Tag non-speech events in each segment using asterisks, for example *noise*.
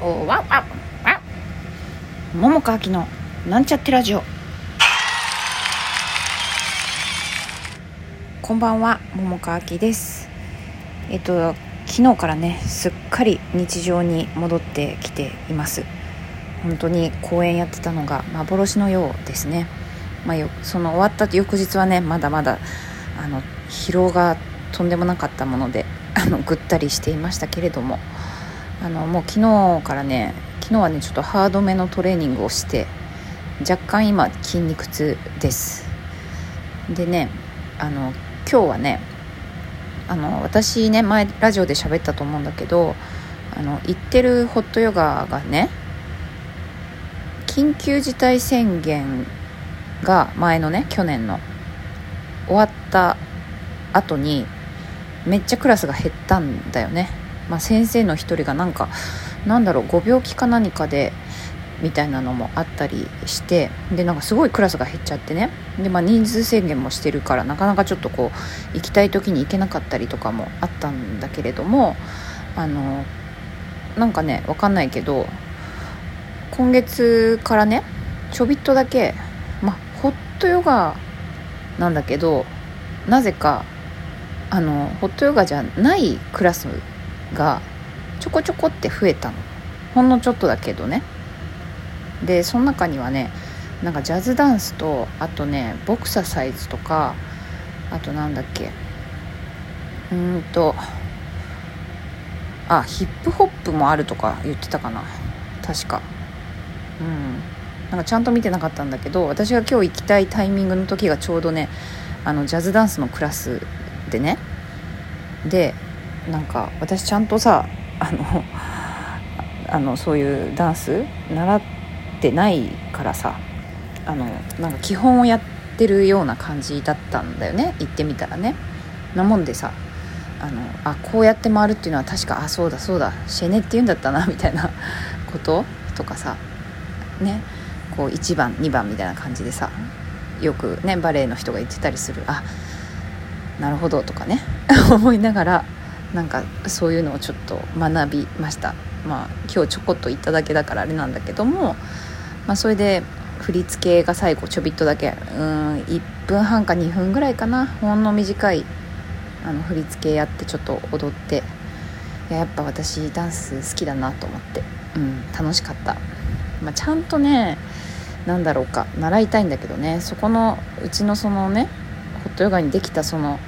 おわわわ桃川きのなんちゃってラジオ。こんばんは桃川きです。えっと昨日からねすっかり日常に戻ってきています。本当に公演やってたのが幻のようですね。まあ、よその終わった翌日はねまだまだあの疲労がとんでもなかったものであのぐったりしていましたけれども。あのもう昨日からね昨日はねちょっとハードめのトレーニングをして若干今筋肉痛です。でねあの今日はねあの私ね前ラジオで喋ったと思うんだけどあの行ってるホットヨガがね緊急事態宣言が前のね去年の終わった後にめっちゃクラスが減ったんだよね、まあ、先生の一人がなんかなんだろうご病気か何かでみたいなのもあったりしてでなんかすごいクラスが減っちゃってね。で、まあ、人数制限もしてるからなかなかちょっとこう行きたい時に行けなかったりとかもあったんだけれどもあのなんかね分かんないけど今月からねちょびっとだけまあホットヨガなんだけどなぜかあのホットヨガじゃないクラスがちょこちょこって増えたの。ほんのちょっとだけどね。でその中にはねなんかジャズダンスとあとねボクササイズとかあとなんだっけ。うんとあヒップホップもあるとか言ってたかな。確か。うん。なんかちゃんと見てなかったんだけど私が今日行きたいタイミングの時がちょうどねあのジャズダンスのクラスでね。でなんか私ちゃんとさあのあのそういうダンス習ってないからさあのなんか基本をやってるような感じだったんだよね行ってみたらね。なもんでさあのあこうやって回るっていうのは確かあそうだそうだシェネって言うんだったなみたいなこととかさねこう1番2番みたいな感じでさよくねバレエの人が言ってたりするあなるほどとかね *laughs* 思いながらなんかそういうのをちょっと学びました。まあ今日ちょこっと言っただけだからあれなんだけども、まあ、それで振り付けが最後ちょびっとだけうん1分半か2分ぐらいかな。ほんの短いあの振り付けやってちょっと踊っていややっぱ私ダンス好きだなと思って、うん、楽しかった、まあ、ちゃんとね何だろうか習いたいんだけどね。そこのうちのそのねホットヨガにできたその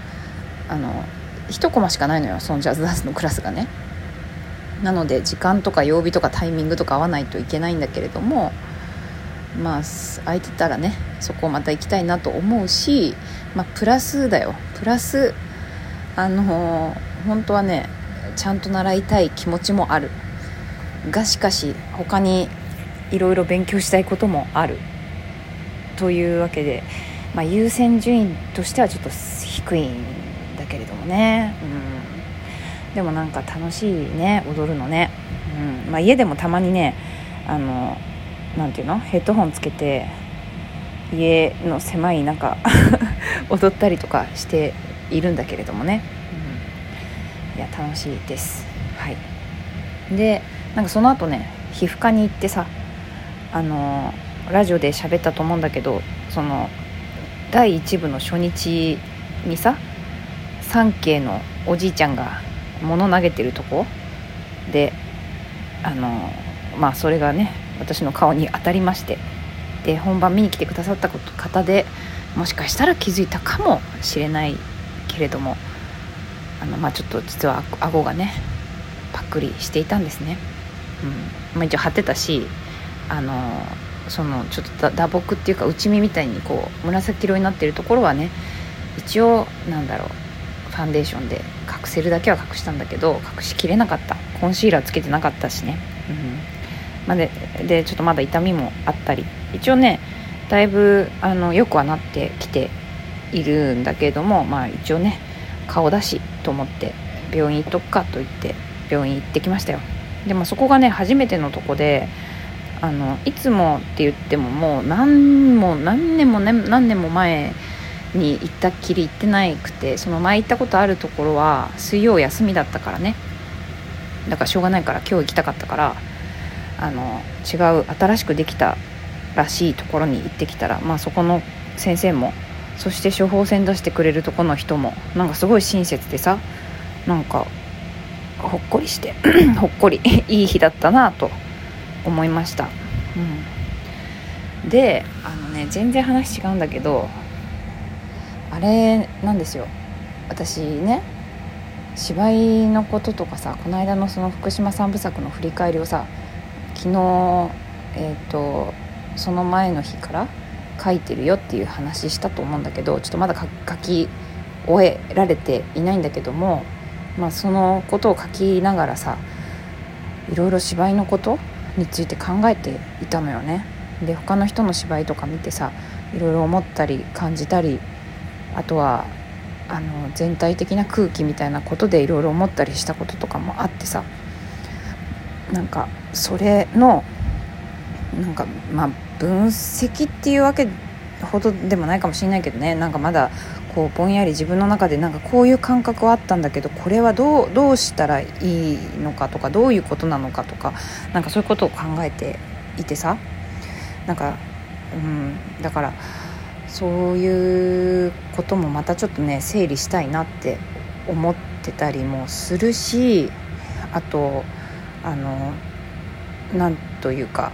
あの1コマしかないのよそのジャズダンスのクラスがね。なので時間とか曜日とかタイミングとか合わないといけないんだけれどもまあ空いてたらねそこをまた行きたいなと思うし、まあ、プラスだよ。プラスあの本当はねちゃんと習いたい気持ちもある。がしかし他にいろいろ勉強したいこともある。というわけで、まあ、優先順位としてはちょっと低いんけれどもね、うん、でもなんか楽しいね。踊るのね、うん。まあ、家でもたまにねあのなんていうの？ヘッドホンつけて家の狭い中 *laughs* 踊ったりとかしているんだけれどもね、うん、いや楽しいです。はい。でなんかその後ね皮膚科に行ってさあのラジオで喋ったと思うんだけどその第1部の初日にさ 3K のおじいちゃんが物投げてるとこ？であのまあそれがね私の顔に当たりまして。で本番見に来てくださった方でもしかしたら気づいたかもしれないけれどもあの、まあ、ちょっと実は顎がねパックリしていたんですね、うん。まあ、一応張ってたしあのそのちょっと打撲っていうか内身みたいにこう紫色になってるところはね一応なんだろうァンデーションで隠せるだけは隠したんだけど隠しきれなかった。コンシーラーつけてなかったしね、うん。ま、ででちょっとまだ痛みもあったり。一応ねだいぶあのよくはなってきているんだけれどもまあ一応ね顔だしと思って病院行っとくかと言って病院行ってきましたよ。でもそこがね初めてのとこであのいつもって言ってももう何も何年も、ね、何年も前に行ったっきり行ってないくてその前行ったことあるところは水曜休みだったからね。だからしょうがないから今日行きたかったからあの違う新しくできたらしいところに行ってきたら、まあ、そこの先生もそして処方箋出してくれるとこの人もなんかすごい親切でさなんかほっこりして *clears throat* ほっこり *laughs* いい日だったなと思いました、うん、であのね全然話違うんだけどあれなんですよ私ね芝居のこととかさこの間のその福島三部作の振り返りをさ昨日えっ、ー、とその前の日から書いてるよっていう話したと思うんだけどちょっとまだ書き終えられていないんだけども、まあ、そのことを書きながらさいろいろ芝居のことについて考えていたのよね。で他の人の芝居とか見てさいろいろ思ったり感じたりあとはあの全体的な空気みたいなことでいろいろ思ったりしたこととかもあってさ。なんかそれのなんかまあ分析っていうわけほどでもないかもしれないけどね。なんかまだこうぼんやり自分の中でなんかこういう感覚はあったんだけどこれはどうどうしたらいいのかとかどういうことなのかとかなんかそういうことを考えていてさ。なんか、うん、だからそういうこともまたちょっとね整理したいなって思ってたりもするしあとあのなんというか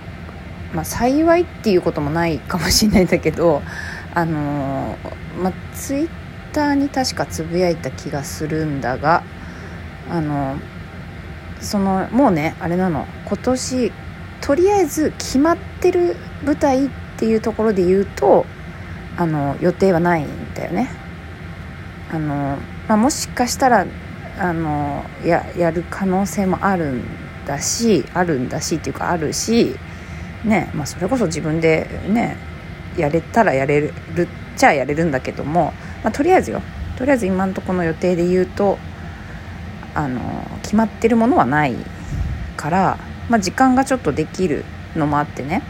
まあ、幸いっていうこともないかもしれないんだけどあのまあ、ツイッターに確かつぶやいた気がするんだがあのそのもうねあれなの今年とりあえず決まってる舞台っていうところで言うとあの予定はないんだよね。あのまあ、もしかしたらあのややる可能性もあるんだしあるんだしっていうかあるしねまあ、それこそ自分でねやれたらやれるっちゃやれるんだけども、まあ、とりあえずよとりあえず今のとこの予定で言うとあの決まってるものはないから、まあ、時間がちょっとできるのもあってね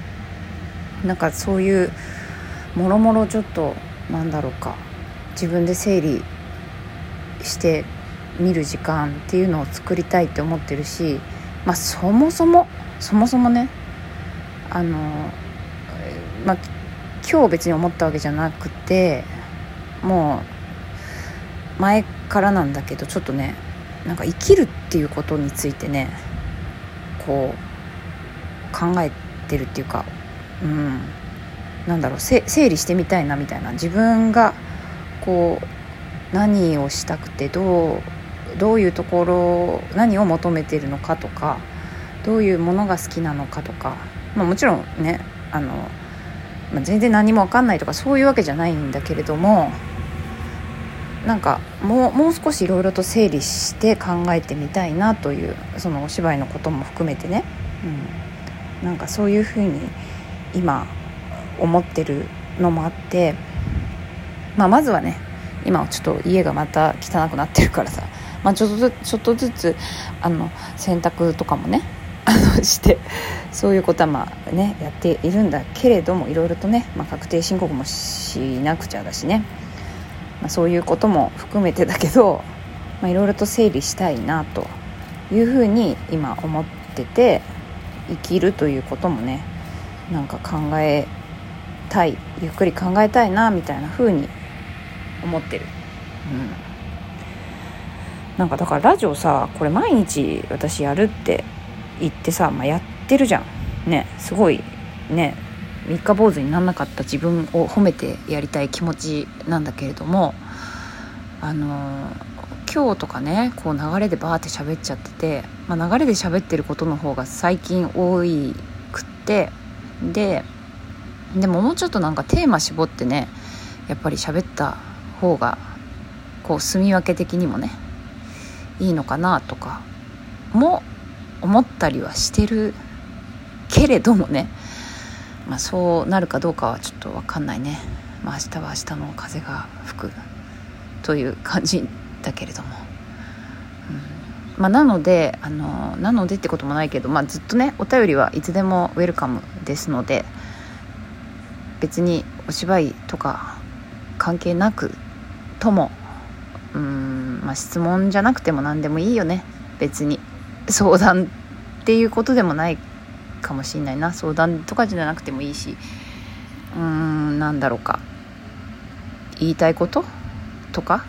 なんかそういうもろもろちょっとなんだろうか。自分で整理して見る時間っていうのを作りたいって思ってるしまあそもそもそもそもねあのまあ今日別に思ったわけじゃなくてもう前からなんだけどちょっとねなんか生きるっていうことについてねこう考えてるっていうかうん。なんだろう整理してみたいなみたいな自分がこう何をしたくてどうどういうところ何を求めてるのかとかどういうものが好きなのかとかまあ、もちろんねあの、まあ、全然何も分かんないとかそういうわけじゃないんだけれどもなんかもうもう少しいろいろと整理して考えてみたいなというそのお芝居のことも含めてね、うん、なんかそういうふうに今思ってるのもあって、まあ、まずはね今はちょっと家がまた汚くなってるからさ、まあ、ちょっとずつちょっとずつあの洗濯とかもね *laughs* あのしてそういうことはまあねやっているんだけれどもいろいろとね、まあ、確定申告もしなくちゃだしね、まあ、そういうことも含めてだけどいろいろと整理したいなというふうに今思ってて生きるということもねなんか考えたいゆっくり考えたいなみたいなふうに思ってる。うんなんかだからラジオさこれ毎日私やるって言ってさ、まあ、やってるじゃんねすごいね三日坊主になんなかった自分を褒めてやりたい気持ちなんだけれどもあの今日とかねこう流れでバーって喋っちゃってて、まあ、流れで喋ってることの方が最近多いくってででももうちょっとなんかテーマ絞ってねやっぱり喋った方がこう住み分け的にもねいいのかなとかも思ったりはしてるけれどもね、まあ、そうなるかどうかはちょっと分かんないね、まあ、明日は明日の風が吹くという感じだけれども、うん。まあ、なのであのなのでってこともないけど、まあ、ずっとねお便りはいつでもウェルカムですので別にお芝居とか関係なくともうーん、まあ、質問じゃなくても何でもいいよね。別に。相談っていうことでもないかもしんないな。相談とかじゃなくてもいいしうーんなんだろうか。言いたいこととか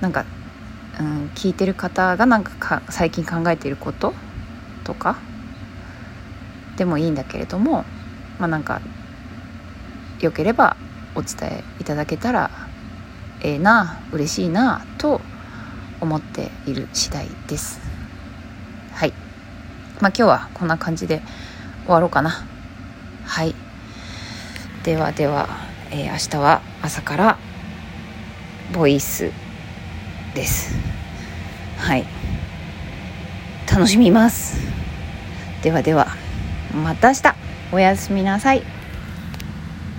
なんか、うん、聞いてる方がなんかか最近考えていることとかでもいいんだけれどもまあなんかよければお伝えいただけたらええー、な嬉しいなと思っている次第です。はい。まあ今日はこんな感じで終わろうかな。はい。ではでは、えー、明日は朝からボイスです。はい。楽しみます。ではではまた明日。おやすみなさい。